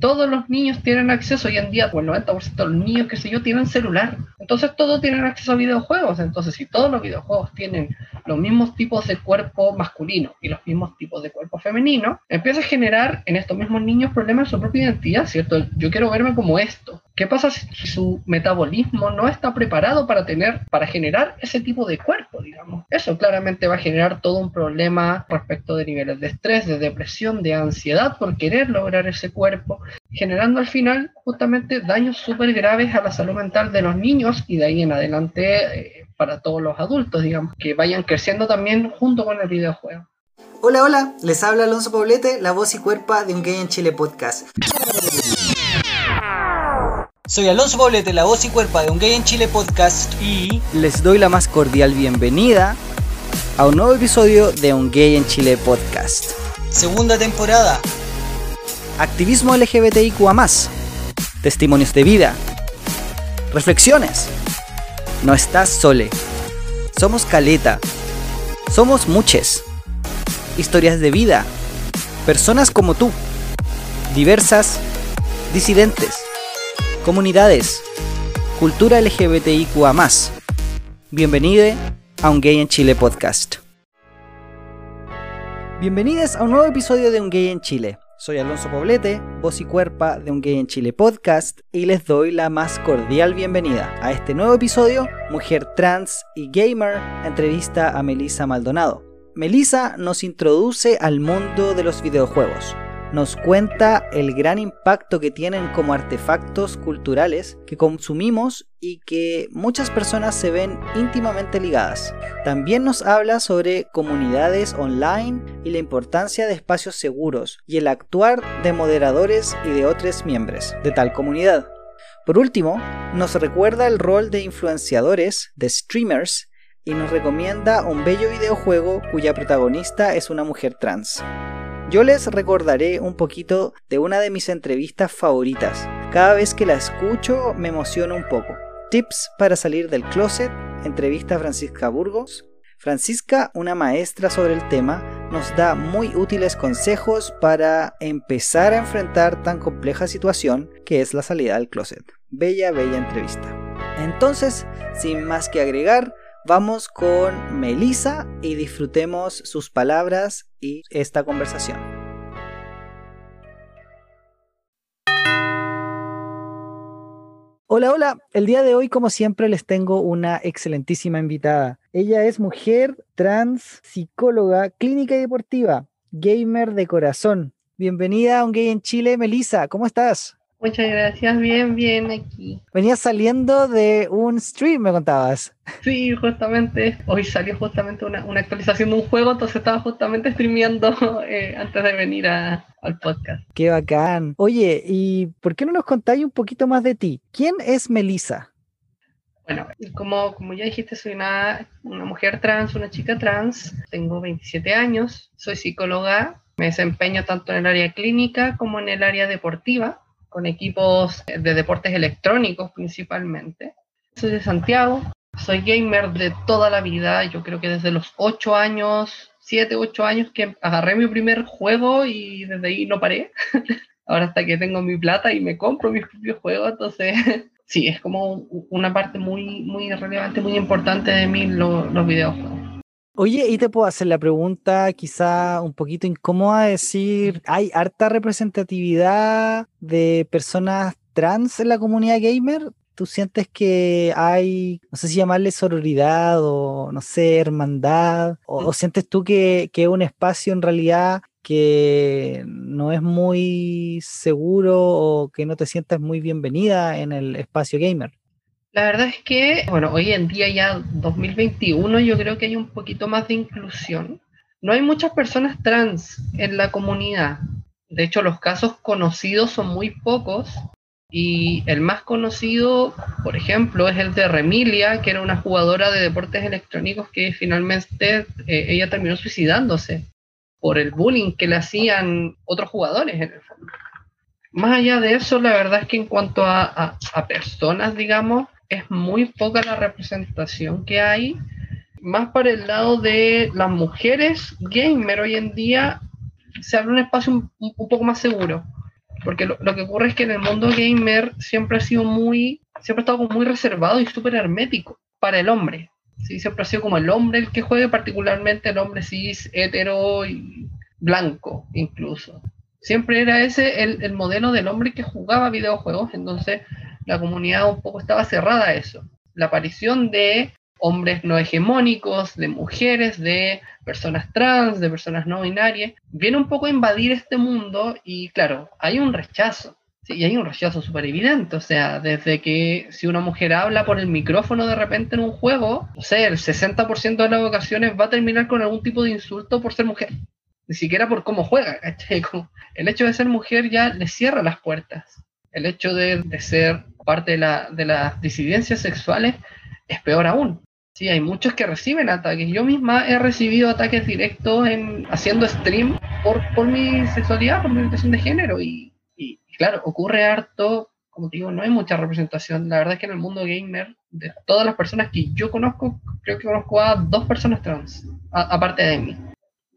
todos los niños tienen acceso hoy en día, pues el 90% de los niños, qué sé yo, tienen celular. Entonces todos tienen acceso a videojuegos. Entonces si todos los videojuegos tienen los mismos tipos de cuerpo masculino y los mismos tipos de cuerpo femenino, empieza a generar en estos mismos niños problemas en su propia identidad, ¿cierto? Yo quiero verme como esto. ¿Qué pasa si su metabolismo no está preparado para tener, para generar ese tipo de cuerpo, digamos? Eso claramente va a generar todo un problema respecto de niveles de estrés, de depresión, de ansiedad por querer lograr ese cuerpo, generando al final justamente daños súper graves a la salud mental de los niños y de ahí en adelante eh, para todos los adultos, digamos, que vayan creciendo también junto con el videojuego. Hola, hola, les habla Alonso Poblete, la voz y cuerpo de Un Gay en Chile podcast. Soy Alonso Poblete, la voz y cuerpo de Un Gay en Chile podcast y les doy la más cordial bienvenida a un nuevo episodio de Un Gay en Chile podcast. Segunda temporada. Activismo LGBTIQA+, testimonios de vida, reflexiones. No estás sole. Somos caleta. Somos muches. Historias de vida. Personas como tú. Diversas. Disidentes comunidades, cultura LGBTIQA. Bienvenido a Un Gay en Chile podcast. Bienvenidos a un nuevo episodio de Un Gay en Chile. Soy Alonso Poblete, voz y cuerpa de Un Gay en Chile podcast, y les doy la más cordial bienvenida a este nuevo episodio, Mujer Trans y Gamer, entrevista a Melissa Maldonado. Melissa nos introduce al mundo de los videojuegos nos cuenta el gran impacto que tienen como artefactos culturales que consumimos y que muchas personas se ven íntimamente ligadas. También nos habla sobre comunidades online y la importancia de espacios seguros y el actuar de moderadores y de otros miembros de tal comunidad. Por último, nos recuerda el rol de influenciadores, de streamers, y nos recomienda un bello videojuego cuya protagonista es una mujer trans. Yo les recordaré un poquito de una de mis entrevistas favoritas. Cada vez que la escucho me emociona un poco. Tips para salir del closet, entrevista a Francisca Burgos. Francisca, una maestra sobre el tema, nos da muy útiles consejos para empezar a enfrentar tan compleja situación que es la salida del closet. Bella, bella entrevista. Entonces, sin más que agregar, Vamos con Melissa y disfrutemos sus palabras y esta conversación. Hola, hola. El día de hoy, como siempre, les tengo una excelentísima invitada. Ella es mujer, trans, psicóloga, clínica y deportiva, gamer de corazón. Bienvenida a Un Gay en Chile, Melissa. ¿Cómo estás? Muchas gracias, bien, bien aquí. Venías saliendo de un stream, me contabas. Sí, justamente, hoy salió justamente una, actualización de un juego, entonces estaba justamente streameando eh, antes de venir al podcast. Qué bacán. Oye, ¿y por qué no nos contáis un poquito más de ti? ¿Quién es Melissa? Bueno, como, como ya dijiste, soy una, una mujer trans, una chica trans, tengo 27 años, soy psicóloga, me desempeño tanto en el área clínica como en el área deportiva con equipos de deportes electrónicos principalmente. Soy de Santiago, soy gamer de toda la vida, yo creo que desde los 8 años, 7, 8 años que agarré mi primer juego y desde ahí no paré. Ahora hasta que tengo mi plata y me compro mis propios juegos, entonces sí, es como una parte muy, muy relevante, muy importante de mí los videojuegos. Oye, y te puedo hacer la pregunta quizá un poquito incómoda, decir, ¿hay harta representatividad de personas trans en la comunidad gamer? ¿Tú sientes que hay, no sé si llamarle sororidad o, no sé, hermandad? ¿O, sientes tú que, que es un espacio en realidad que no es muy seguro o que no te sientas muy bienvenida en el espacio gamer? La verdad es que, bueno, hoy en día ya 2021 yo creo que hay un poquito más de inclusión. No hay muchas personas trans en la comunidad. De hecho, los casos conocidos son muy pocos. Y el más conocido, por ejemplo, es el de Remilia, que era una jugadora de deportes electrónicos que finalmente eh, ella terminó suicidándose por el bullying que le hacían otros jugadores en el fondo. Más allá de eso, la verdad es que en cuanto a personas, digamos, es muy poca la representación que hay, más para el lado de las mujeres gamer hoy en día se abre un espacio un, poco más seguro. Porque lo, que ocurre es que en el mundo gamer siempre ha sido muy, siempre ha estado muy reservado y súper hermético para el hombre. ¿sí? Siempre ha sido como el hombre el que juegue, particularmente el hombre cis, hetero y blanco incluso. Siempre era ese el, el modelo del hombre que jugaba videojuegos, entonces la comunidad un poco estaba cerrada a eso. La aparición de hombres no hegemónicos, de mujeres, de personas trans, de personas no binarias, viene un poco a invadir este mundo y claro, hay un rechazo. Y hay un rechazo súper evidente, o sea, desde que si una mujer habla por el micrófono de repente en un juego, o sea, el 60% de las ocasiones va a terminar con algún tipo de insulto por ser mujer, ni siquiera por cómo juega, El hecho de ser mujer ya le cierra las puertas, el hecho de, ser parte de, la, de las disidencias sexuales es peor aún. Sí, hay muchos que reciben ataques. Yo misma he recibido ataques directos en haciendo stream por, mi sexualidad, por mi orientación de género. Y, y, claro, ocurre harto, como te digo, no hay mucha representación. La verdad es que en el mundo gamer, de todas las personas que yo conozco, creo que conozco a dos personas trans, aparte de mí.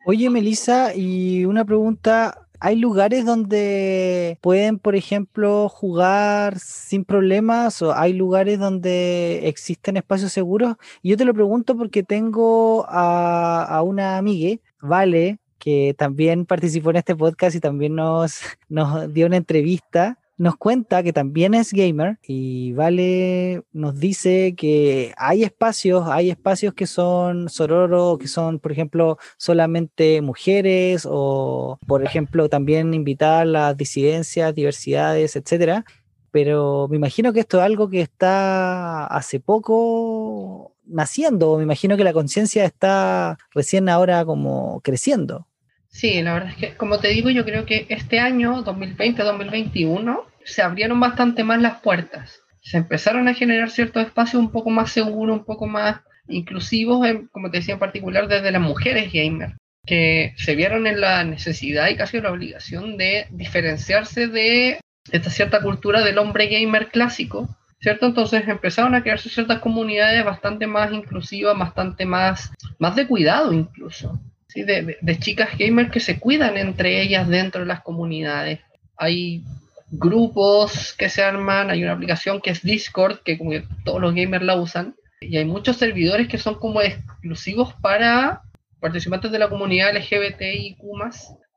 Oye, Melissa, y una pregunta, hay lugares donde pueden, por ejemplo, jugar sin problemas o hay lugares donde existen espacios seguros. Y yo te lo pregunto porque tengo a, una amiga, Vale, que también participó en este podcast y también nos, nos dio una entrevista nos cuenta que también es gamer y Vale nos dice que hay espacios, hay espacios que son sororo, que son, por ejemplo, solamente mujeres o, por ejemplo, también invitar las disidencias, diversidades, etcétera. Pero me imagino que esto es algo que está hace poco naciendo, me imagino que la conciencia está recién ahora como creciendo. Sí, la verdad es que, como te digo, yo creo que este año, 2020-2021, se abrieron bastante más las puertas. Se empezaron a generar ciertos espacios un poco más seguros, un poco más inclusivos, como te decía en particular, desde las mujeres gamer, que se vieron en la necesidad y casi la obligación de diferenciarse de esta cierta cultura del hombre gamer clásico, ¿cierto? Entonces empezaron a crearse ciertas comunidades bastante más inclusivas, bastante más, más de cuidado incluso de, chicas gamers que se cuidan entre ellas dentro de las comunidades. Hay grupos que se arman, hay una aplicación que es Discord, que como que todos los gamers la usan, y hay muchos servidores que son como exclusivos para participantes de la comunidad LGBTIQ+,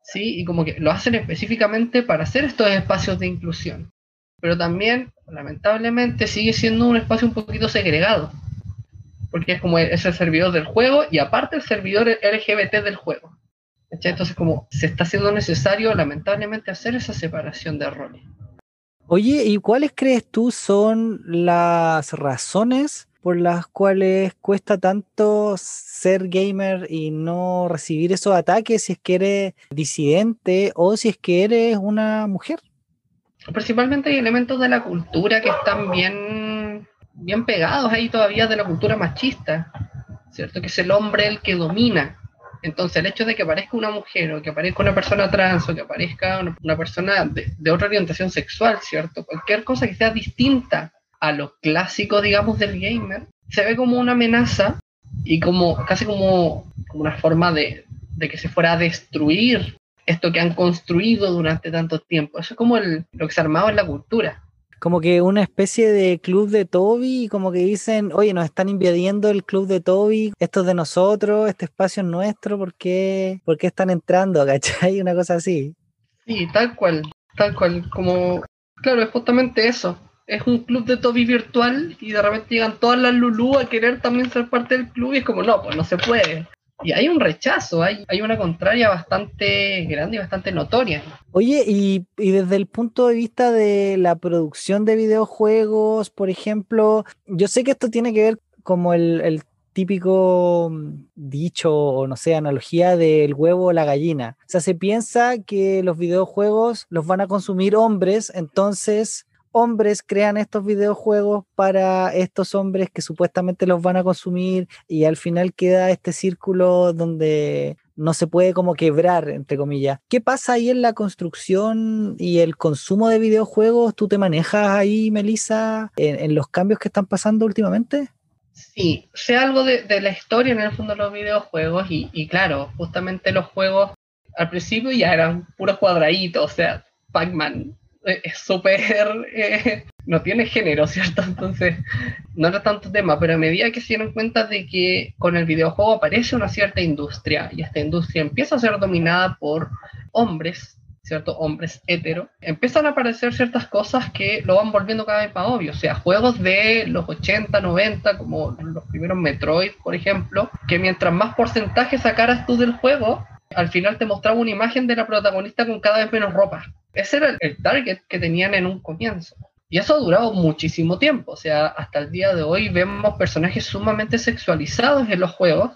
¿sí? y como que lo hacen específicamente para hacer estos espacios de inclusión. Pero también, lamentablemente, sigue siendo un espacio un poquito segregado porque es como es el servidor del juego y aparte el servidor LGBT del juego. Entonces como se está haciendo necesario lamentablemente hacer esa separación de roles. Oye, ¿y cuáles crees tú son las razones por las cuales cuesta tanto ser gamer y no recibir esos ataques si es que eres disidente o si es que eres una mujer? Principalmente hay elementos de la cultura que están bien bien pegados ahí todavía de la cultura machista, ¿cierto? Que es el hombre el que domina. Entonces, el hecho de que aparezca una mujer o que aparezca una persona trans o que aparezca una, persona de, otra orientación sexual, ¿cierto? Cualquier cosa que sea distinta a lo clásico, digamos, del gamer, se ve como una amenaza y como casi como, una forma de, que se fuera a destruir esto que han construido durante tanto tiempo. Eso es como lo que se armaba en la cultura como que una especie de club de Toby, como que dicen, oye, nos están invadiendo el club de Toby, esto es de nosotros, este espacio es nuestro, ¿por qué, ¿por qué están entrando? ¿Cachai? Una cosa así. Sí, tal cual, tal cual, como, claro, es justamente eso. Es un club de Toby virtual y de repente llegan todas las Lulu a querer también ser parte del club y es como, no, pues no se puede y hay un rechazo, hay, hay una contraria bastante grande y bastante notoria. Oye, y, desde el punto de vista de la producción de videojuegos, por ejemplo, yo sé que esto tiene que ver como el, el típico dicho o no sé, analogía del huevo o la gallina. O sea, se piensa que los videojuegos los van a consumir hombres, entonces hombres crean estos videojuegos para estos hombres que supuestamente los van a consumir y al final queda este círculo donde no se puede como quebrar, entre comillas. ¿Qué pasa ahí en la construcción y el consumo de videojuegos? ¿Tú te manejas ahí, Melissa, en, los cambios que están pasando últimamente? Sí, sé algo de, la historia en el fondo de los videojuegos y, y claro, justamente los juegos al principio ya eran puros cuadraditos, o sea, Pac-Man es súper... Eh, no tiene género, ¿cierto? Entonces, no era tanto tema, pero a medida que se dieron cuenta de que con el videojuego aparece una cierta industria y esta industria empieza a ser dominada por hombres, ¿cierto? Hombres hetero, empiezan a aparecer ciertas cosas que lo van volviendo cada vez más obvio. O sea, juegos de los 80, 90, como los primeros Metroid, por ejemplo, que mientras más porcentaje sacaras tú del juego, al final te mostraba una imagen de la protagonista con cada vez menos ropa. Ese era el target que tenían en un comienzo. Y eso ha durado muchísimo tiempo. O sea, hasta el día de hoy vemos personajes sumamente sexualizados en los juegos.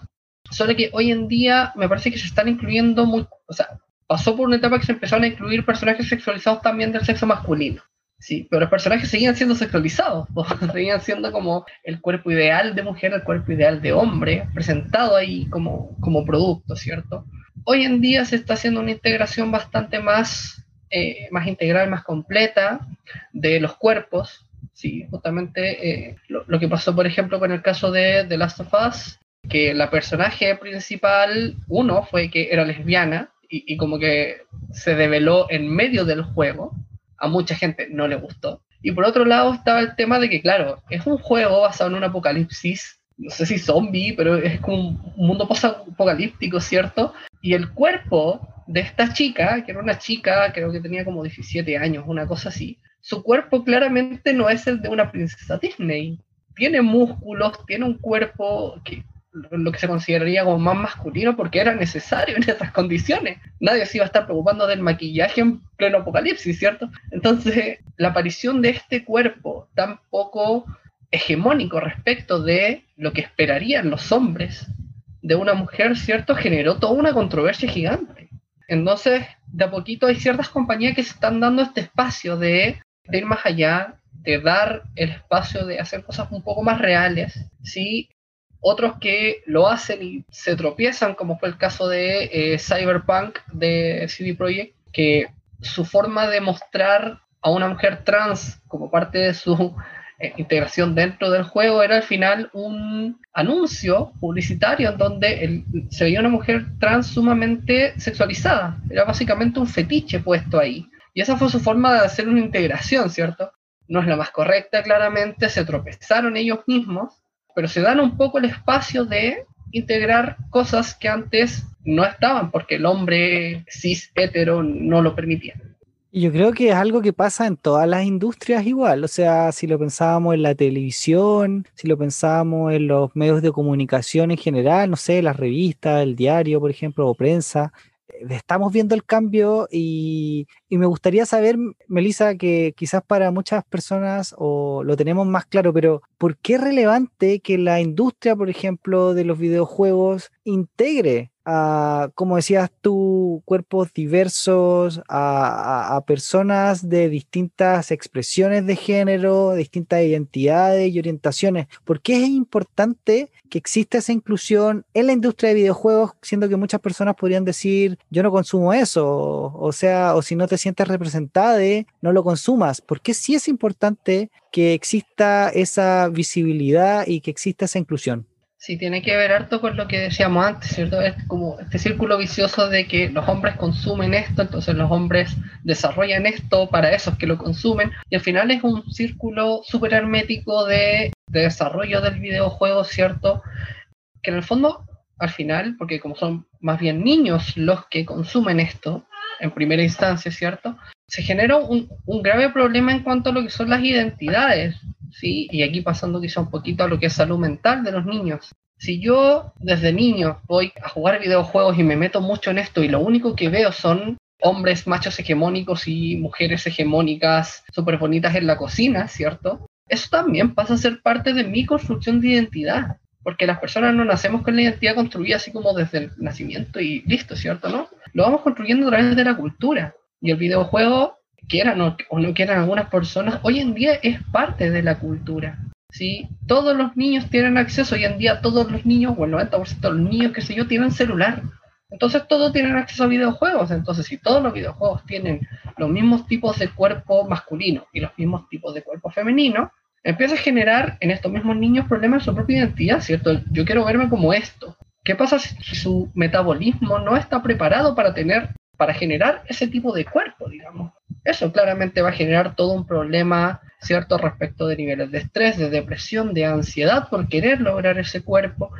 Solo que hoy en día me parece que se están incluyendo muy, o sea, pasó por una etapa que se empezaron a incluir personajes sexualizados también del sexo masculino. Sí, pero los personajes seguían siendo sexualizados, seguían siendo como el cuerpo ideal de mujer, el cuerpo ideal de hombre, presentado ahí como, como producto, ¿cierto? Hoy en día se está haciendo una integración bastante más, eh, más integral, más completa de los cuerpos, sí, justamente eh, lo, lo, que pasó, por ejemplo, con el caso de The Last of Us, que la personaje principal, uno, fue que era lesbiana, y, como que se develó en medio del juego, a mucha gente no le gustó. Y por otro lado estaba el tema de que, claro, es un juego basado en un apocalipsis, no sé si zombie, pero es como un mundo post-apocalíptico, ¿cierto? Y el cuerpo de esta chica, que era una chica, creo que tenía como 17 años, una cosa así, su cuerpo claramente no es el de una princesa Disney. Tiene músculos, tiene un cuerpo que lo que se consideraría como más masculino porque era necesario en esas condiciones. Nadie se iba a estar preocupando del maquillaje en pleno apocalipsis, ¿cierto? Entonces, la aparición de este cuerpo tan poco hegemónico respecto de lo que esperarían los hombres de una mujer, ¿cierto? Generó toda una controversia gigante. Entonces, de a poquito hay ciertas compañías que se están dando este espacio de, ir más allá, de dar el espacio de hacer cosas un poco más reales, ¿sí? otros que lo hacen y se tropiezan, como fue el caso de eh, Cyberpunk de CD Projekt, que su forma de mostrar a una mujer trans como parte de su integración dentro del juego era al final un anuncio publicitario en donde se veía una mujer trans sumamente sexualizada. Era básicamente un fetiche puesto ahí. Y esa fue su forma de hacer una integración, ¿cierto? No es la más correcta, claramente, se tropezaron ellos mismos pero se dan un poco el espacio de integrar cosas que antes no estaban porque el hombre cis hetero no lo permitía. Y yo creo que es algo que pasa en todas las industrias igual, o sea, si lo pensábamos en la televisión, si lo pensábamos en los medios de comunicación en general, no sé, las revistas, el diario, por ejemplo, o prensa, estamos viendo el cambio y, me gustaría saber, Melissa, que quizás para muchas personas o lo tenemos más claro, pero ¿por qué es relevante que la industria, por ejemplo, de los videojuegos integre a, como decías tú, cuerpos diversos, a, personas de distintas expresiones de género, distintas identidades y orientaciones. ¿Por qué es importante que exista esa inclusión en la industria de videojuegos, siendo que muchas personas podrían decir, yo no consumo eso, o sea, o si no te sientes representada, no lo consumas? ¿Por qué sí es importante que exista esa visibilidad y que exista esa inclusión? Sí, tiene que ver harto con lo que decíamos antes, ¿cierto? Es como este círculo vicioso de que los hombres consumen esto, entonces los hombres desarrollan esto para esos que lo consumen, y al final es un círculo súper hermético de, de, desarrollo del videojuego, ¿cierto? Que en el fondo, al final, porque como son más bien niños los que consumen esto, en primera instancia, ¿cierto? Se genera un, un grave problema en cuanto a lo que son las identidades, ¿sí? Y aquí pasando quizá un poquito a lo que es salud mental de los niños. Si yo desde niño voy a jugar videojuegos y me meto mucho en esto y lo único que veo son hombres machos hegemónicos y mujeres hegemónicas súper bonitas en la cocina, ¿cierto? Eso también pasa a ser parte de mi construcción de identidad, porque las personas no nacemos con la identidad construida así como desde el nacimiento y listo, ¿cierto? ¿No? Lo vamos construyendo a través de la cultura. Y el videojuego quieran o, no quieran algunas personas, hoy en día es parte de la cultura. ¿sí? Todos los niños tienen acceso, hoy en día todos los niños, o el 90% de los niños, que sé yo, tienen celular. Entonces todos tienen acceso a videojuegos. Entonces si todos los videojuegos tienen los mismos tipos de cuerpo masculino y los mismos tipos de cuerpo femenino, empieza a generar en estos mismos niños problemas de su propia identidad, ¿cierto? Yo quiero verme como esto. ¿Qué pasa si su metabolismo no está preparado para tener, para generar ese tipo de cuerpo, digamos? Eso claramente va a generar todo un problema, ¿cierto?, respecto de niveles de estrés, de depresión, de ansiedad por querer lograr ese cuerpo,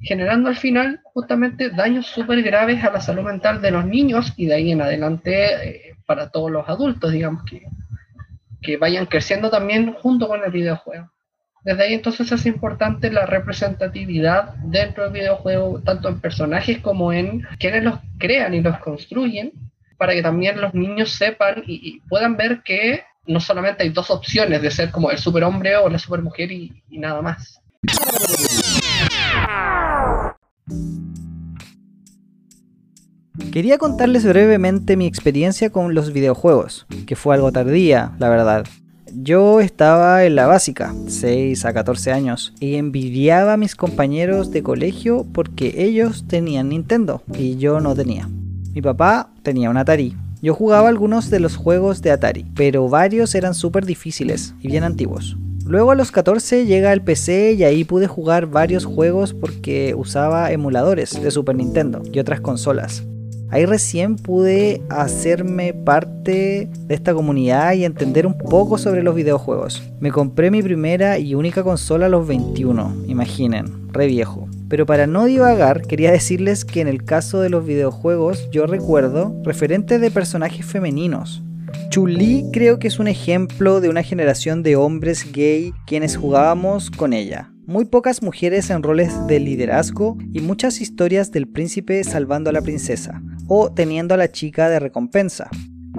generando al final justamente daños súper graves a la salud mental de los niños y de ahí en adelante eh, para todos los adultos, digamos, que, que vayan creciendo también junto con el videojuego. Desde ahí entonces es importante la representatividad dentro del videojuego, tanto en personajes como en quienes los crean y los construyen, para que también los niños sepan y, puedan ver que no solamente hay dos opciones de ser como el superhombre o la supermujer y, y nada más. Quería contarles brevemente mi experiencia con los videojuegos, que fue algo tardía, la verdad. Yo estaba en la básica, 6 a 14 años, y envidiaba a mis compañeros de colegio porque ellos tenían Nintendo y yo no tenía. Mi papá tenía un Atari. Yo jugaba algunos de los juegos de Atari, pero varios eran súper difíciles y bien antiguos. Luego a los 14 llega el PC y ahí pude jugar varios juegos porque usaba emuladores de Super Nintendo y otras consolas. Ahí recién pude hacerme parte de esta comunidad y entender un poco sobre los videojuegos. Me compré mi primera y única consola a los 21, imaginen, re viejo. Pero para no divagar, quería decirles que en el caso de los videojuegos yo recuerdo referentes de personajes femeninos. Chuli creo que es un ejemplo de una generación de hombres gay quienes jugábamos con ella. Muy pocas mujeres en roles de liderazgo y muchas historias del príncipe salvando a la princesa o teniendo a la chica de recompensa.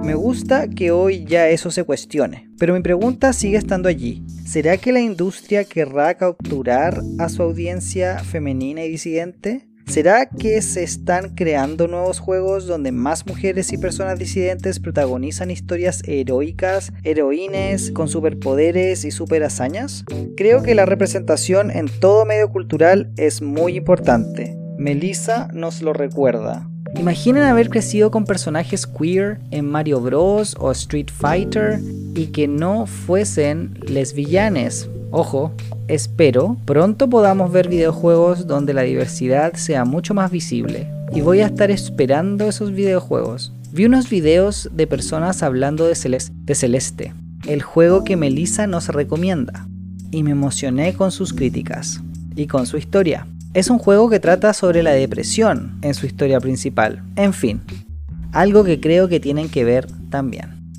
Me gusta que hoy ya eso se cuestione, pero mi pregunta sigue estando allí. ¿Será que la industria querrá capturar a su audiencia femenina y disidente? ¿Será que se están creando nuevos juegos donde más mujeres y personas disidentes protagonizan historias heroicas, heroínes, con superpoderes y super hazañas? Creo que la representación en todo medio cultural es muy importante. Melissa nos lo recuerda. Imaginen haber crecido con personajes queer en Mario Bros. o Street Fighter y que no fuesen lesbianes. Ojo, espero pronto podamos ver videojuegos donde la diversidad sea mucho más visible. Y voy a estar esperando esos videojuegos. Vi unos videos de personas hablando de, de Celeste, el juego que Melissa nos recomienda, y me emocioné con sus críticas y con su historia. Es un juego que trata sobre la depresión en su historia principal. En fin, algo que creo que tienen que ver también.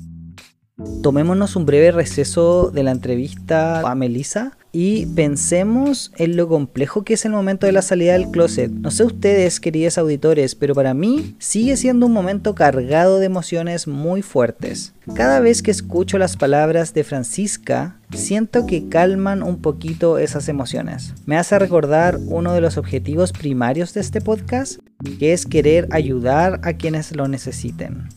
Tomémonos un breve receso de la entrevista a Melissa y pensemos en lo complejo que es el momento de la salida del closet. No sé ustedes, queridos auditores, pero para mí sigue siendo un momento cargado de emociones muy fuertes. Cada vez que escucho las palabras de Francisca, siento que calman un poquito esas emociones. Me hace recordar uno de los objetivos primarios de este podcast, que es querer ayudar a quienes lo necesiten.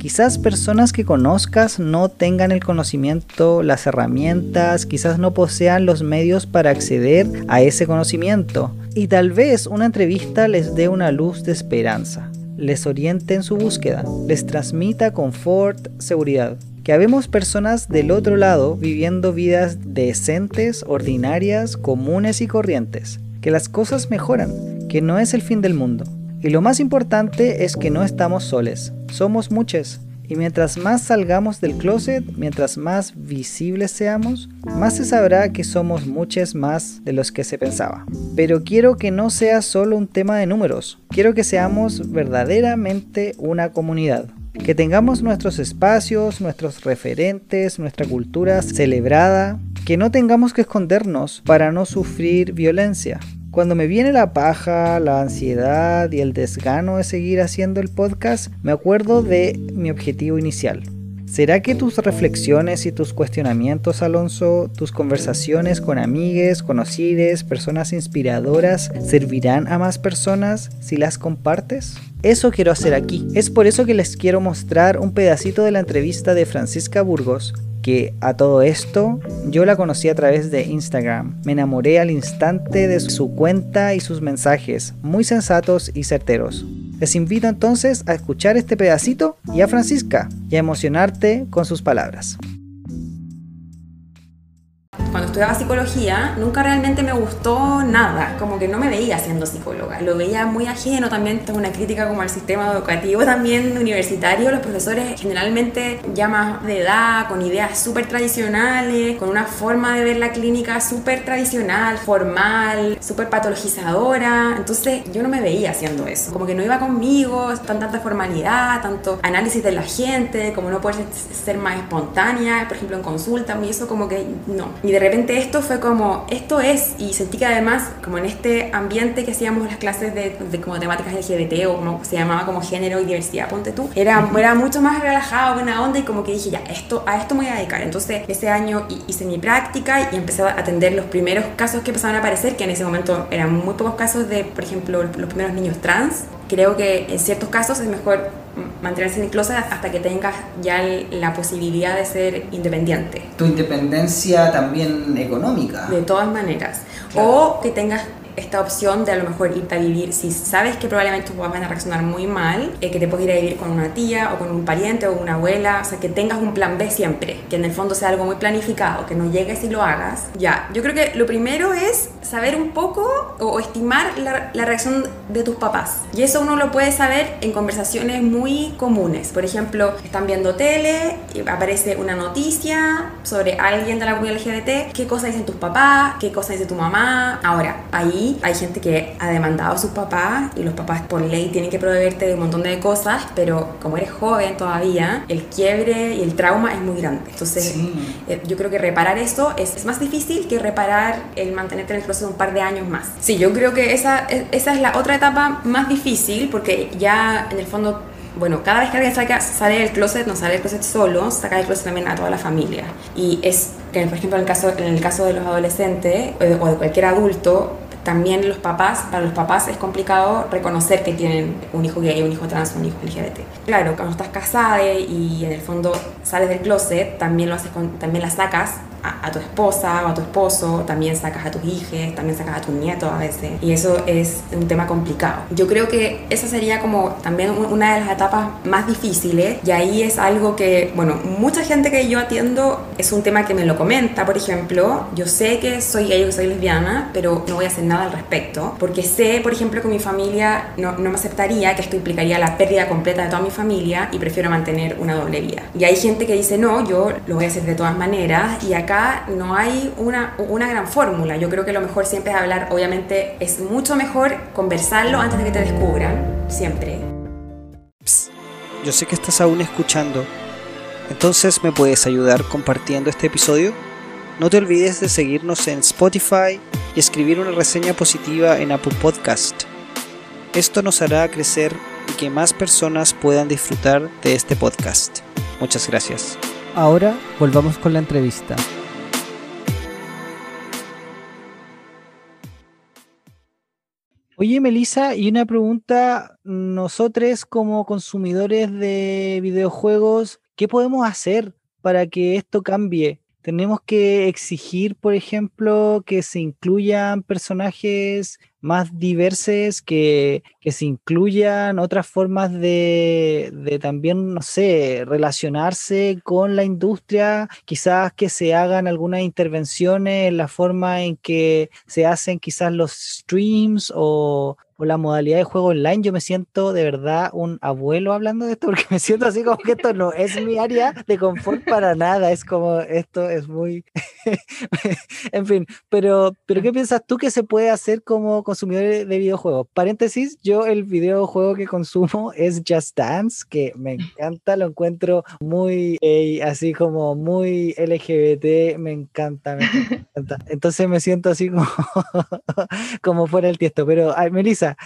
Quizás personas que conozcas no tengan el conocimiento, las herramientas, quizás no posean los medios para acceder a ese conocimiento. Y tal vez una entrevista les dé una luz de esperanza, les oriente en su búsqueda, les transmita confort, seguridad. Que habemos personas del otro lado viviendo vidas decentes, ordinarias, comunes y corrientes. Que las cosas mejoran, que no es el fin del mundo y lo más importante es que no estamos soles, somos muchos. Y mientras más salgamos del closet, mientras más visibles seamos, más se sabrá que somos muchos más de los que se pensaba. Pero quiero que no sea solo un tema de números, quiero que seamos verdaderamente una comunidad. Que tengamos nuestros espacios, nuestros referentes, nuestra cultura celebrada, que no tengamos que escondernos para no sufrir violencia, cuando me viene la paja, la ansiedad y el desgano de seguir haciendo el podcast, me acuerdo de mi objetivo inicial. ¿Será que tus reflexiones y tus cuestionamientos, Alonso, tus conversaciones con amigues, conocides, personas inspiradoras, servirán a más personas si las compartes? Eso quiero hacer aquí. Es por eso que les quiero mostrar un pedacito de la entrevista de Francisca Burgos que a todo esto yo la conocí a través de Instagram. Me enamoré al instante de su cuenta y sus mensajes, muy sensatos y certeros. Les invito entonces a escuchar este pedacito y a Francisca y a emocionarte con sus palabras. Cuando estudiaba psicología, nunca realmente me gustó nada, como que no me veía siendo psicóloga, lo veía muy ajeno también, tengo una crítica como al sistema educativo también universitario, los profesores generalmente ya más de edad, con ideas súper tradicionales, con una forma de ver la clínica súper tradicional, formal, súper patologizadora, entonces yo no me veía haciendo eso, como que no iba conmigo, tan tanta formalidad, tanto análisis de la gente, como no poder ser más espontánea, por ejemplo en consulta, y eso como que no. Y de repente esto fue como, esto es, y sentí que además, como en este ambiente que hacíamos las clases de, de como temáticas LGBT o como se llamaba como género y diversidad, ponte tú, era, era mucho más relajado, buena onda y como que dije, ya, esto, a esto me voy a dedicar. Entonces ese año hice mi práctica y empecé a atender los primeros casos que empezaban a aparecer, que en ese momento eran muy pocos casos de, por ejemplo, los primeros niños trans. Creo que en ciertos casos es mejor mantenerse en el closet hasta que tengas ya la posibilidad de ser independiente. Tu independencia también económica. De todas maneras. O que tengas esta opción de a lo mejor irte a vivir, si sabes que probablemente tus papás van a reaccionar muy mal, eh, que te puedes ir a vivir con una tía o con un pariente o una abuela, o sea, que tengas un plan B siempre, que en el fondo sea algo muy planificado, que no llegues y lo hagas. Ya, yo creo que lo primero es saber un poco o, estimar la, la, reacción de tus papás. Y eso uno lo puede saber en conversaciones muy comunes. Por ejemplo, están viendo tele, aparece una noticia sobre alguien de la comunidad LGBT, qué cosa dicen tus papás, qué cosa dice tu mamá. Ahora, ahí hay gente que ha demandado a sus papás y los papás por ley tienen que proveerte de un montón de cosas, pero como eres joven todavía, el quiebre y el trauma es muy grande. Entonces, eh, yo creo que reparar eso es, más difícil que reparar el mantenerte en el proceso un par de años más. Sí, yo creo que esa, esa es la otra etapa más difícil porque ya en el fondo bueno, cada vez que alguien saca, sale del closet, no sale del closet solo, saca del closet también a toda la familia. Y es que, por ejemplo, en el caso, en el caso de los adolescentes o de cualquier adulto, también los papás, para los papás es complicado reconocer que tienen un hijo gay, un hijo trans, un hijo LGBT. Claro, cuando estás casada y en el fondo sales del closet, también lo haces también la sacas a, tu esposa o a tu esposo, también sacas a tus hijos, también sacas a tus nietos a veces. Y eso es un tema complicado. Yo creo que esa sería como también una de las etapas más difíciles y ahí es algo que, bueno, mucha gente que yo atiendo es un tema que me lo comenta, por ejemplo, yo sé que soy gay o que soy lesbiana, pero no voy a hacer nada al respecto, porque sé, por ejemplo, que mi familia no, no me aceptaría, que esto implicaría la pérdida completa de toda mi familia y prefiero mantener una doble vida. Y hay gente que dice, no, yo lo voy a hacer de todas maneras y acá no hay una, una gran fórmula. Yo creo que lo mejor siempre es hablar, obviamente es mucho mejor conversarlo antes de que te descubran, siempre. yo sé que estás aún escuchando, entonces me puedes ayudar compartiendo este episodio. No te olvides de seguirnos en Spotify y escribir una reseña positiva en Apple Podcast. Esto nos hará crecer y que más personas puedan disfrutar de este podcast. Muchas gracias. Ahora volvamos con la entrevista. Oye, Melissa, y una pregunta, nosotros como consumidores de videojuegos, ¿qué podemos hacer para que esto cambie? Tenemos que exigir, por ejemplo, que se incluyan personajes más diversos, que, que se incluyan otras formas de, de, también, no sé, relacionarse con la industria, quizás que se hagan algunas intervenciones en la forma en que se hacen quizás los streams o, o la modalidad de juego online, yo me siento de verdad un abuelo hablando de esto, porque me siento así como que esto no es mi área de confort para nada, es como esto es muy, en fin, pero, pero ¿qué piensas tú que se puede hacer como consumidor de videojuegos? Paréntesis, yo el videojuego que consumo es Just Dance, que me encanta, lo encuentro muy, así como muy LGBT, me encanta, me encanta. Entonces me siento así como, como fuera el tiesto, pero ay, Melissa,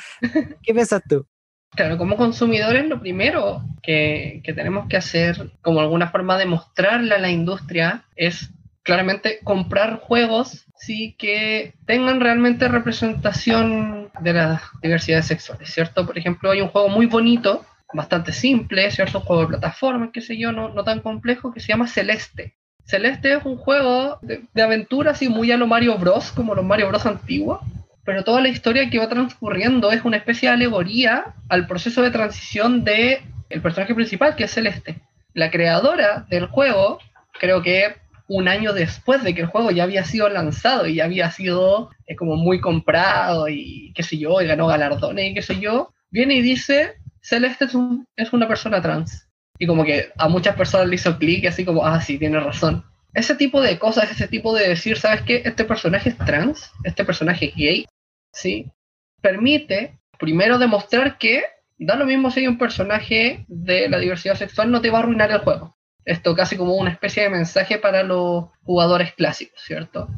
¿qué piensas tú? Claro, como consumidores lo primero que, tenemos que hacer, como alguna forma de mostrarle a la industria, es claramente comprar juegos sí que tengan realmente representación de las diversidades sexuales, ¿cierto? Por ejemplo, hay un juego muy bonito, bastante simple, ¿cierto? Un juego de plataforma, qué sé yo, no, no tan complejo, que se llama Celeste. Celeste es un juego de, de aventura así muy a lo Mario Bros, como los Mario Bros antiguos, pero toda la historia que va transcurriendo es una especie de alegoría al proceso de transición de el personaje principal, que es Celeste. La creadora del juego, creo que un año después de que el juego ya había sido lanzado y ya había sido eh, como muy comprado y qué sé yo, y ganó galardones y qué sé yo, viene y dice, Celeste es, un, es una persona trans. Y como que a muchas personas le hizo clic así como, ah, sí, tiene razón. Ese tipo de cosas, ese tipo de decir, ¿sabes qué? Este personaje es trans, este personaje es gay, ¿sí? Permite primero demostrar que da lo mismo si hay un personaje de la diversidad sexual, no te va a arruinar el juego. Esto casi como una especie de mensaje para los jugadores clásicos, ¿cierto?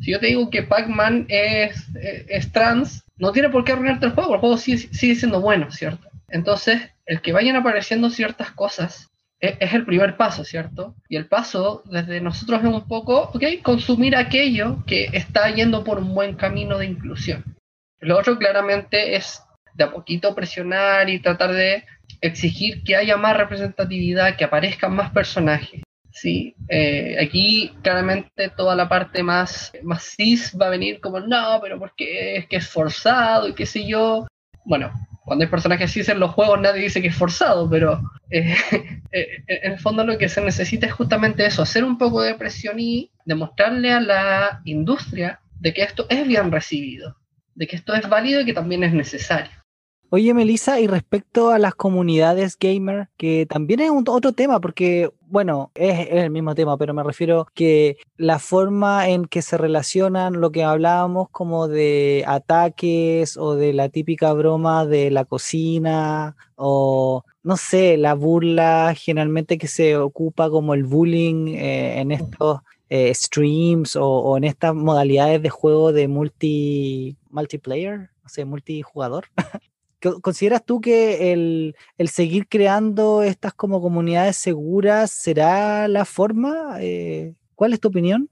Si yo te digo que Pac-Man es, es, trans, no tiene por qué arruinarte el juego, el juego sigue, sigue siendo bueno, ¿cierto? Entonces, el que vayan apareciendo ciertas cosas es, es, el primer paso, ¿cierto? Y el paso desde nosotros es un poco, ok, consumir aquello que está yendo por un buen camino de inclusión. Lo otro claramente es de a poquito presionar y tratar de exigir que haya más representatividad, que aparezcan más personajes. Sí, eh, aquí claramente toda la parte más, más cis va a venir como, no, pero porque es que es forzado y qué sé yo. Bueno, cuando hay personajes cis en los juegos nadie dice que es forzado, pero eh, eh, en el fondo lo que se necesita es justamente eso, hacer un poco de presión y demostrarle a la industria de que esto es bien recibido, de que esto es válido y que también es necesario. Oye, Melissa, y respecto a las comunidades gamer, que también es un, otro tema, porque, bueno, es, el mismo tema, pero me refiero que la forma en que se relacionan lo que hablábamos como de ataques o de la típica broma de la cocina o, no sé, la burla generalmente que se ocupa como el bullying eh, en estos eh, streams o, o, en estas modalidades de juego de multi multiplayer, no sé, multijugador. ¿Consideras tú que el, seguir creando estas como comunidades seguras será la forma? Eh, ¿Cuál es tu opinión?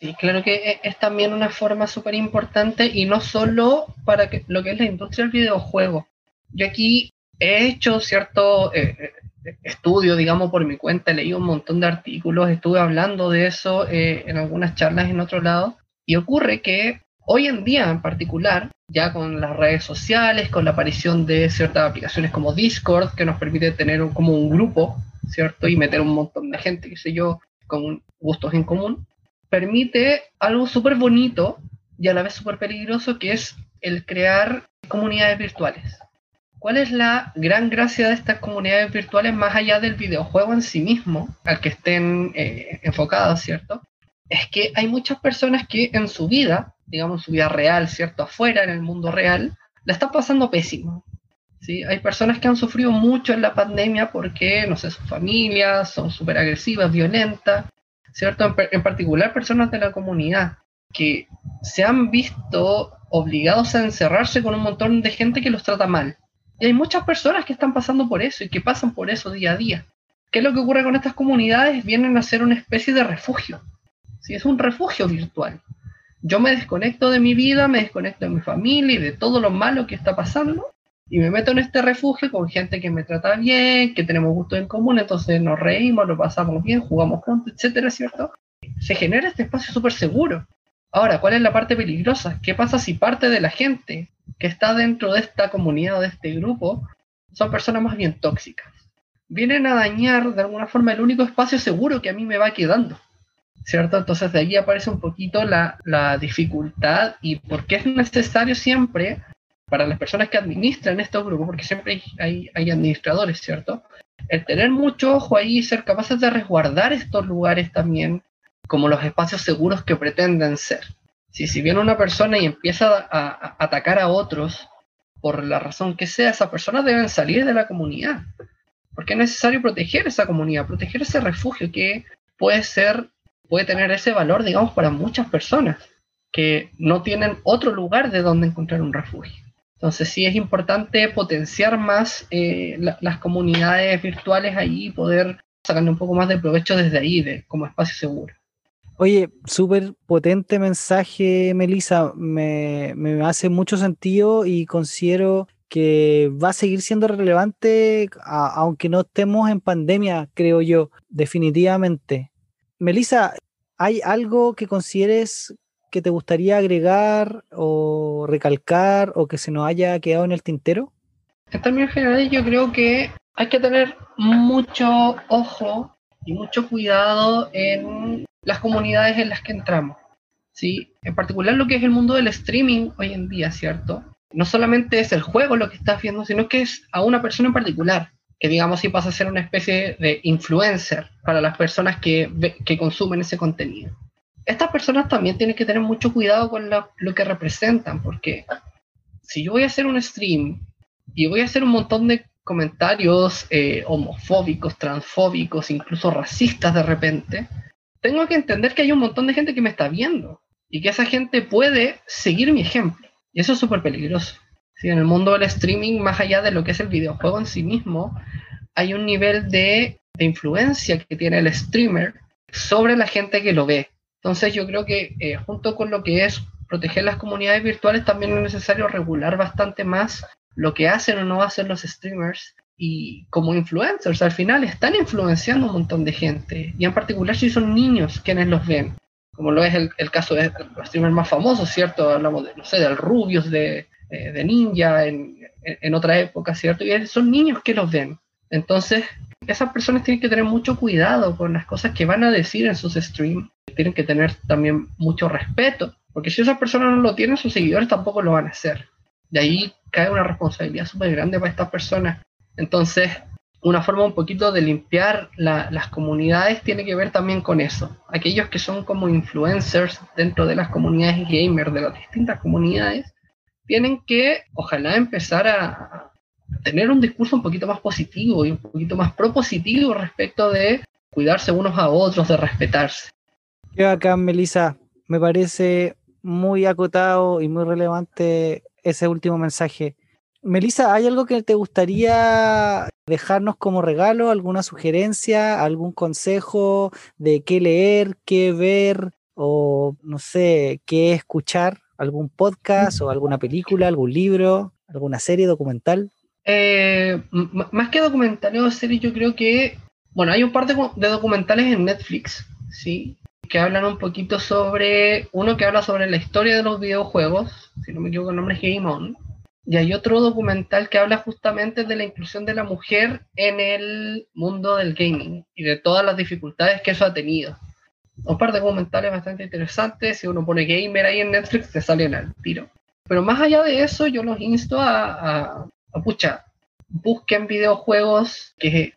Sí, claro que e, es, también una forma súper importante y no solo para que, lo que es la industria del videojuego. Yo aquí he hecho cierto eh, eh, estudio, digamos, por mi cuenta, leí un montón de artículos, estuve hablando de eso en algunas charlas en otro lado, y ocurre que Hoy en día en particular, ya con las redes sociales, con la aparición de ciertas aplicaciones como Discord, que nos permite tener como un grupo, ¿cierto? Y meter un montón de gente, qué sé yo, con gustos en común, permite algo súper bonito y a la vez súper peligroso, que es el crear comunidades virtuales. ¿Cuál es la gran gracia de estas comunidades virtuales más allá del videojuego en sí mismo, al que estén eh, enfocadas, ¿cierto? Es que hay muchas personas que en su vida digamos, su vida real, ¿cierto? Afuera, en el mundo real, la están pasando pésimo. ¿sí? Hay personas que han sufrido mucho en la pandemia porque, no sé, sus familias son súper agresivas, violentas, ¿cierto? En, en, particular personas de la comunidad que se han visto obligados a encerrarse con un montón de gente que los trata mal. Y hay muchas personas que están pasando por eso y que pasan por eso día a día. ¿Qué es lo que ocurre con estas comunidades? Vienen a ser una especie de refugio. ¿Sí? Es un refugio virtual yo me desconecto de mi vida, me desconecto de mi familia y de todo lo malo que está pasando y me meto en este refugio con gente que me trata bien, que tenemos gustos en común, entonces nos reímos, lo pasamos bien, jugamos juntos, etcétera, ¿cierto? Se genera este espacio súper seguro. Ahora, ¿cuál es la parte peligrosa? ¿Qué pasa si parte de la gente que está dentro de esta comunidad de este grupo son personas más bien tóxicas? Vienen a dañar de alguna forma el único espacio seguro que a mí me va quedando. ¿Cierto? Entonces de ahí aparece un poquito la, dificultad y por qué es necesario siempre para las personas que administran estos grupos, porque siempre hay, hay, administradores, ¿cierto? El tener mucho ojo ahí y ser capaces de resguardar estos lugares también como los espacios seguros que pretenden ser. Si, si viene una persona y empieza a, a atacar a otros, por la razón que sea, esas personas deben salir de la comunidad. Porque es necesario proteger esa comunidad, proteger ese refugio que puede ser puede tener ese valor, digamos, para muchas personas que no tienen otro lugar de donde encontrar un refugio. Entonces sí es importante potenciar más eh, las comunidades virtuales ahí y poder sacarle un poco más de provecho desde ahí, de, como espacio seguro. Oye, súper potente mensaje, Melissa. Me, me, hace mucho sentido y considero que va a seguir siendo relevante, aunque no estemos en pandemia, creo yo, definitivamente. Melissa, ¿hay algo que consideres que te gustaría agregar o recalcar o que se nos haya quedado en el tintero? En términos generales, yo creo que hay que tener mucho ojo y mucho cuidado en las comunidades en las que entramos. ¿sí? En particular lo que es el mundo del streaming hoy en día, ¿cierto? No solamente es el juego lo que estás viendo, sino que es a una persona en particular, que digamos si pasa a ser una especie de influencer para las personas que, que consumen ese contenido. Estas personas también tienen que tener mucho cuidado con lo, lo que representan, porque si yo voy a hacer un stream y voy a hacer un montón de comentarios eh, homofóbicos, transfóbicos, incluso racistas de repente, tengo que entender que hay un montón de gente que me está viendo y que esa gente puede seguir mi ejemplo. Y eso es súper peligroso. En el mundo del streaming, más allá de lo que es el videojuego en sí mismo, hay un nivel de, de influencia que tiene el streamer sobre la gente que lo ve. Entonces yo creo que eh, junto con lo que es proteger las comunidades virtuales, también es necesario regular bastante más lo que hacen o no hacen los streamers y como influencers al final están influenciando un montón de gente y en particular si son niños quienes los ven como lo es el, caso de los streamers más famosos cierto hablamos de no sé del Rubius de, eh, de Ninja en, en, otra época cierto y son niños que los ven entonces esas personas tienen que tener mucho cuidado con las cosas que van a decir en sus streams tienen que tener también mucho respeto porque si esas personas no lo tienen sus seguidores tampoco lo van a hacer de ahí cae una responsabilidad súper grande para estas personas. Entonces, una forma un poquito de limpiar las comunidades tiene que ver también con eso. Aquellos que son como influencers dentro de las comunidades gamers, de las distintas comunidades, tienen que, ojalá, empezar a tener un discurso un poquito más positivo y un poquito más propositivo respecto de cuidarse unos a otros, de respetarse. Yo acá, Melissa, me parece muy acotado y muy relevante ese último mensaje. Melissa, ¿hay algo que te gustaría dejarnos como regalo? ¿Alguna sugerencia? ¿Algún consejo de qué leer, qué ver o no sé, qué escuchar? ¿Algún podcast o alguna película, algún libro, alguna serie documental? Eh, más que documentales o series, yo creo que, bueno, hay un par de, de documentales en Netflix, ¿sí? que hablan un poquito sobre, uno que habla sobre la historia de los videojuegos, si no me equivoco el nombre es Game On, y hay otro documental que habla justamente de la inclusión de la mujer en el mundo del gaming y de todas las dificultades que eso ha tenido. Un par de documentales bastante interesantes, si uno pone gamer ahí en Netflix te salen al tiro. Pero más allá de eso, yo los insto a, a, a pucha, busquen videojuegos que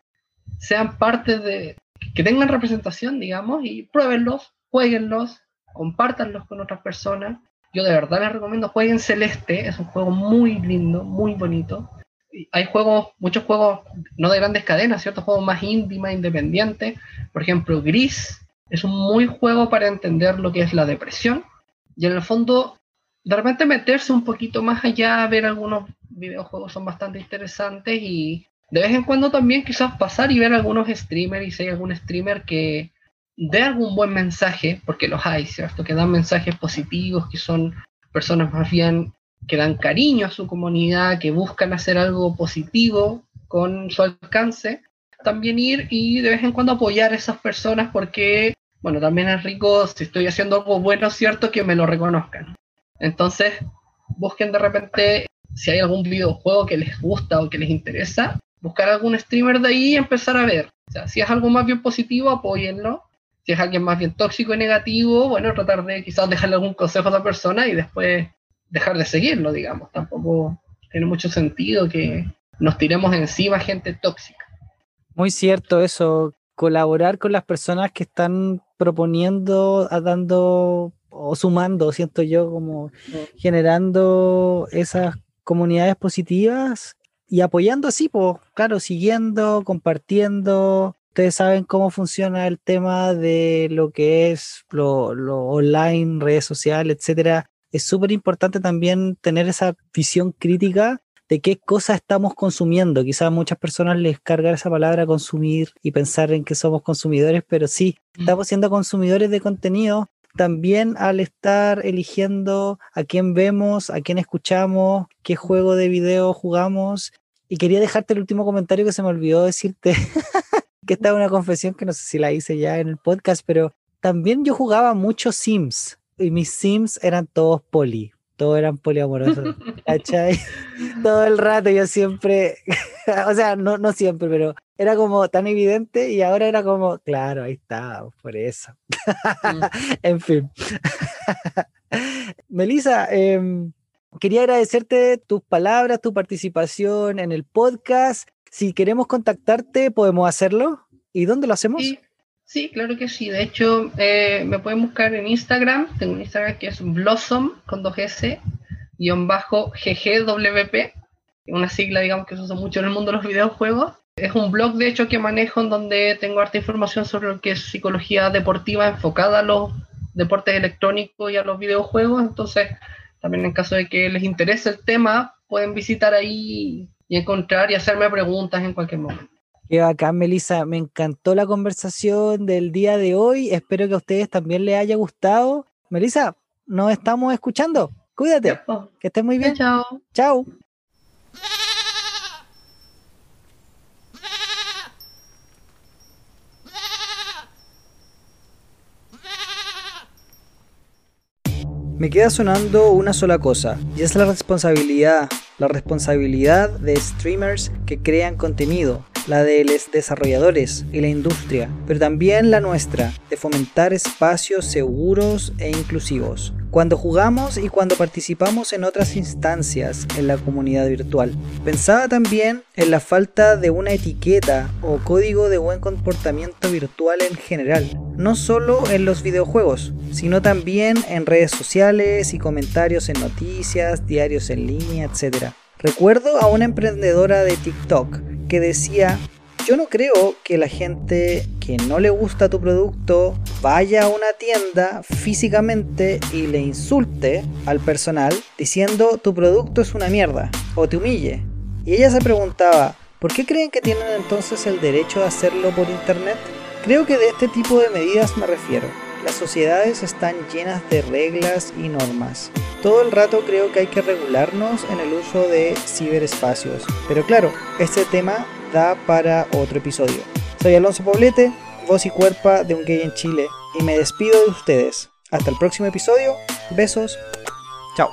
sean parte de, que tengan representación, digamos, y pruébenlos, jueguenlos, compártanlos con otras personas. Yo de verdad les recomiendo jueguen Celeste, es un juego muy lindo, muy bonito. Hay juegos, muchos juegos no de grandes cadenas, ciertos juegos más más independientes. Por ejemplo, Gris es un muy juego para entender lo que es la depresión. Y en el fondo, de repente meterse un poquito más allá, ver algunos videojuegos son bastante interesantes y de vez en cuando también quizás pasar y ver algunos streamers y si hay algún streamer que dé algún buen mensaje, porque los hay, ¿cierto? Que dan mensajes positivos, que son personas más bien que dan cariño a su comunidad, que buscan hacer algo positivo con su alcance, también ir y de vez en cuando apoyar a esas personas porque, bueno, también es rico si estoy haciendo algo bueno, ¿cierto? Que me lo reconozcan. Entonces, busquen de repente si hay algún videojuego que les gusta o que les interesa, buscar algún streamer de ahí y empezar a ver. O sea, si es algo más bien positivo, apóyenlo. Si es alguien más bien tóxico y negativo, bueno, tratar de quizás dejarle algún consejo a esa persona y después dejar de seguirlo, digamos. Tampoco tiene mucho sentido que nos tiremos encima gente tóxica. Muy cierto eso, colaborar con las personas que están proponiendo, dando o sumando, siento yo, como generando esas comunidades positivas y apoyando así, pues, claro, siguiendo, compartiendo. Ustedes saben cómo funciona el tema de lo que es lo, lo online, redes sociales, etcétera. Es súper importante también tener esa visión crítica de qué cosas estamos consumiendo. Quizás a muchas personas les carga esa palabra consumir y pensar en que somos consumidores, pero sí, mm. estamos siendo consumidores de contenido también al estar eligiendo a quién vemos, a quién escuchamos, qué juego de video jugamos. Y quería dejarte el último comentario que se me olvidó decirte, que esta es una confesión que no sé si la hice ya en el podcast, pero también yo jugaba mucho Sims y mis Sims eran todos poli, todos eran poliamorosos, ¿cachai? Todo el rato yo siempre, o sea, no, no siempre, pero era como tan evidente y ahora era como, claro, ahí está, por eso. En fin. Melissa, em, quería agradecerte tus palabras, tu participación en el podcast. Si queremos contactarte, ¿podemos hacerlo? ¿Y dónde lo hacemos? Sí, claro que sí. De hecho, eh, me pueden buscar en Instagram. Tengo un Instagram que es Blossom con dos S, guion bajo GGWP, una sigla, digamos, que se usa mucho en el mundo de los videojuegos. Es un blog, de hecho, que manejo en donde tengo harta información sobre lo que es psicología deportiva enfocada a los deportes electrónicos y a los videojuegos. Entonces, también en caso de que les interese el tema, pueden visitar ahí y encontrar y hacerme preguntas en cualquier momento. Qué bacán, Melissa. Me encantó la conversación del día de hoy. Espero que a ustedes también les haya gustado. Melissa, nos estamos escuchando. Cuídate. Que estés muy bien. Chao. Chao. Me queda sonando una sola cosa, y es la responsabilidad, la responsabilidad de streamers que crean contenido, la de los desarrolladores y la industria, pero también la nuestra, de fomentar espacios seguros e inclusivos. Cuando jugamos y cuando participamos en otras instancias en la comunidad virtual. Pensaba también en la falta de una etiqueta o código de buen comportamiento virtual en general, no solo en los videojuegos, sino también en redes sociales y comentarios en noticias, diarios en línea, etc. Recuerdo a una emprendedora de TikTok que decía, yo no creo que la gente que no le gusta tu producto vaya a una tienda físicamente y le insulte al personal diciendo tu producto es una mierda o te humille. Y ella se preguntaba, ¿por qué creen que tienen entonces el derecho de hacerlo por internet? Creo que de este tipo de medidas me refiero. Las sociedades están llenas de reglas y normas. Todo el rato creo que hay que regularnos en el uso de ciberespacios. Pero claro, este tema da para otro episodio. Soy Alonso Poblete, voz y cuerpa de un gay en Chile, y me despido de ustedes. Hasta el próximo episodio. Besos. Chao.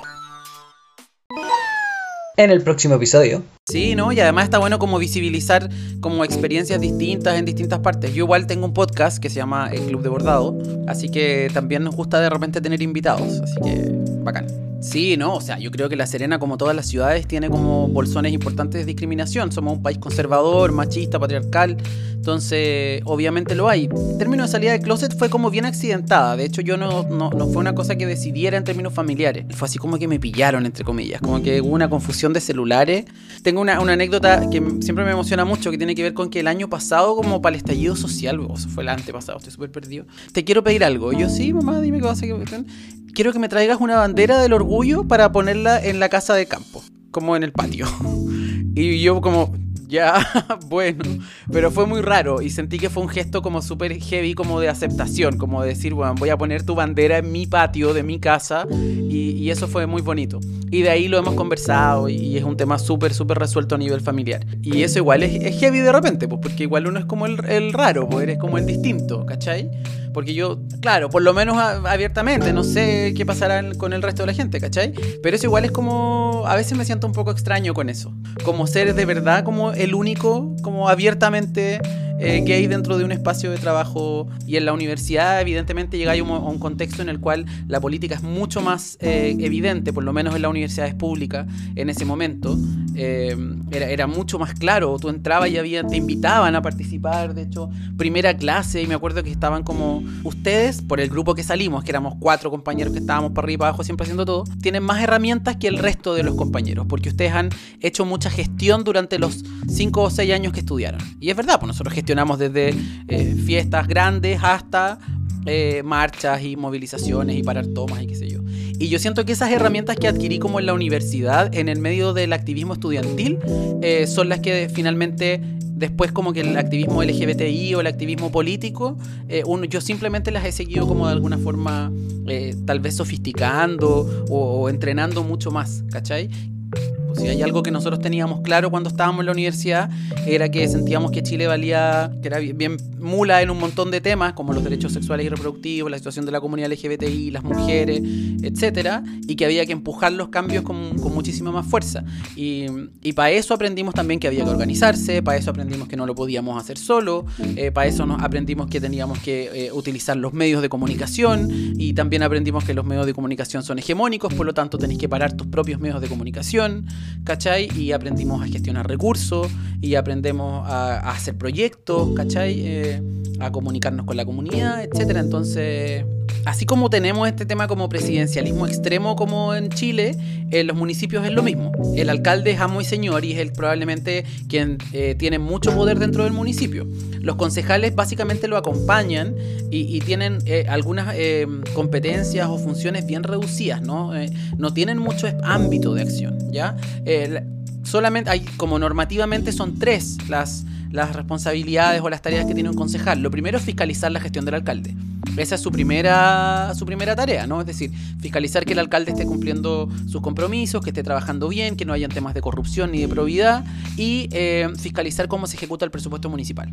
En el próximo episodio. Sí, ¿no? Y además está bueno como visibilizar como experiencias distintas en distintas partes. Yo igual tengo un podcast que se llama El Club de Bordado, así que también nos gusta de repente tener invitados, así que bacán. Sí, no, o sea, yo creo que La Serena, como todas las ciudades, tiene como bolsones importantes de discriminación. Somos un país conservador, machista, patriarcal, entonces obviamente lo hay. El término de salida de closet fue como bien accidentada, de hecho yo no, no, fue una cosa que decidiera en términos familiares, fue así como que me pillaron, entre comillas, como que hubo una confusión de celulares. Una, una anécdota que siempre me emociona mucho, que tiene que ver con que el año pasado, como para el estallido social, o sea, fue el antepasado, estoy súper perdido, te quiero pedir algo. yo, sí, mamá, dime qué vas a hacer quiero que me traigas una bandera del orgullo para ponerla en la casa de campo, como en el patio. Y yo como, ya, bueno, pero fue muy raro y sentí que fue un gesto como súper heavy, como de aceptación, como de decir, bueno, voy a poner tu bandera en mi patio de mi casa y, eso fue muy bonito. Y de ahí lo hemos conversado y, es un tema súper, súper resuelto a nivel familiar. Y eso igual es, heavy de repente, pues, porque igual uno es como el, el raro, pues eres como el distinto, ¿cachai? Porque yo, claro, por lo menos abiertamente, no sé qué pasará con el resto de la gente, ¿cachai? Pero eso igual es como, a veces me siento un poco extraño con eso. Como ser de verdad como el único, como abiertamente eh, gay dentro de un espacio de trabajo y en la universidad evidentemente llegáis a un, contexto en el cual la política es mucho más eh, evidente, por lo menos en las universidades públicas en ese momento. Eh, era, era, mucho más claro, tú entrabas y había, te invitaban a participar, de hecho, primera clase y me acuerdo que estaban como ustedes, por el grupo que salimos, que éramos cuatro compañeros que estábamos para arriba y para abajo siempre haciendo todo, tienen más herramientas que el resto de los compañeros, porque ustedes han hecho mucha gestión durante los cinco o seis años que estudiaron. Y es verdad, pues nosotros gestionamos gestionamos desde eh, fiestas grandes hasta eh, marchas y movilizaciones y parar tomas y qué sé yo. Y yo siento que esas herramientas que adquirí como en la universidad, en el medio del activismo estudiantil, eh, son las que finalmente después como que el activismo LGBTI o el activismo político, uno, yo simplemente las he seguido como de alguna forma tal vez sofisticando o, o entrenando mucho más, ¿cachai? Pues si hay algo que nosotros teníamos claro cuando estábamos en la universidad, era que sentíamos que Chile valía, que era bien mula en un montón de temas, como los derechos sexuales y reproductivos, la situación de la comunidad LGBTI, las mujeres, etcétera, y que había que empujar los cambios con, con muchísima más fuerza. Y, para eso aprendimos también que había que organizarse, para eso aprendimos que no lo podíamos hacer solo, eh, para eso nos aprendimos que teníamos que eh, utilizar los medios de comunicación y también aprendimos que los medios de comunicación son hegemónicos, por lo tanto tenéis que parar tus propios medios de comunicación, ¿cachai? Y aprendimos a gestionar recursos y aprendemos a, hacer proyectos, ¿cachai? Eh, a comunicarnos con la comunidad, etcétera. Entonces, así como tenemos este tema como presidencialismo extremo como en Chile, en los municipios es lo mismo. El alcalde es amo y señor y es probablemente quien eh, tiene mucho poder dentro del municipio. Los concejales básicamente lo acompañan y, tienen eh, algunas competencias o funciones bien reducidas, ¿no? No tienen mucho ámbito de acción, ¿ya? Eh, solamente hay, como normativamente son tres las, las responsabilidades o las tareas que tiene un concejal. Lo primero es fiscalizar la gestión del alcalde. Esa es su primera, su primera tarea, ¿no? Es decir, fiscalizar que el alcalde esté cumpliendo sus compromisos, que esté trabajando bien, que no hayan temas de corrupción ni de probidad y eh, fiscalizar cómo se ejecuta el presupuesto municipal.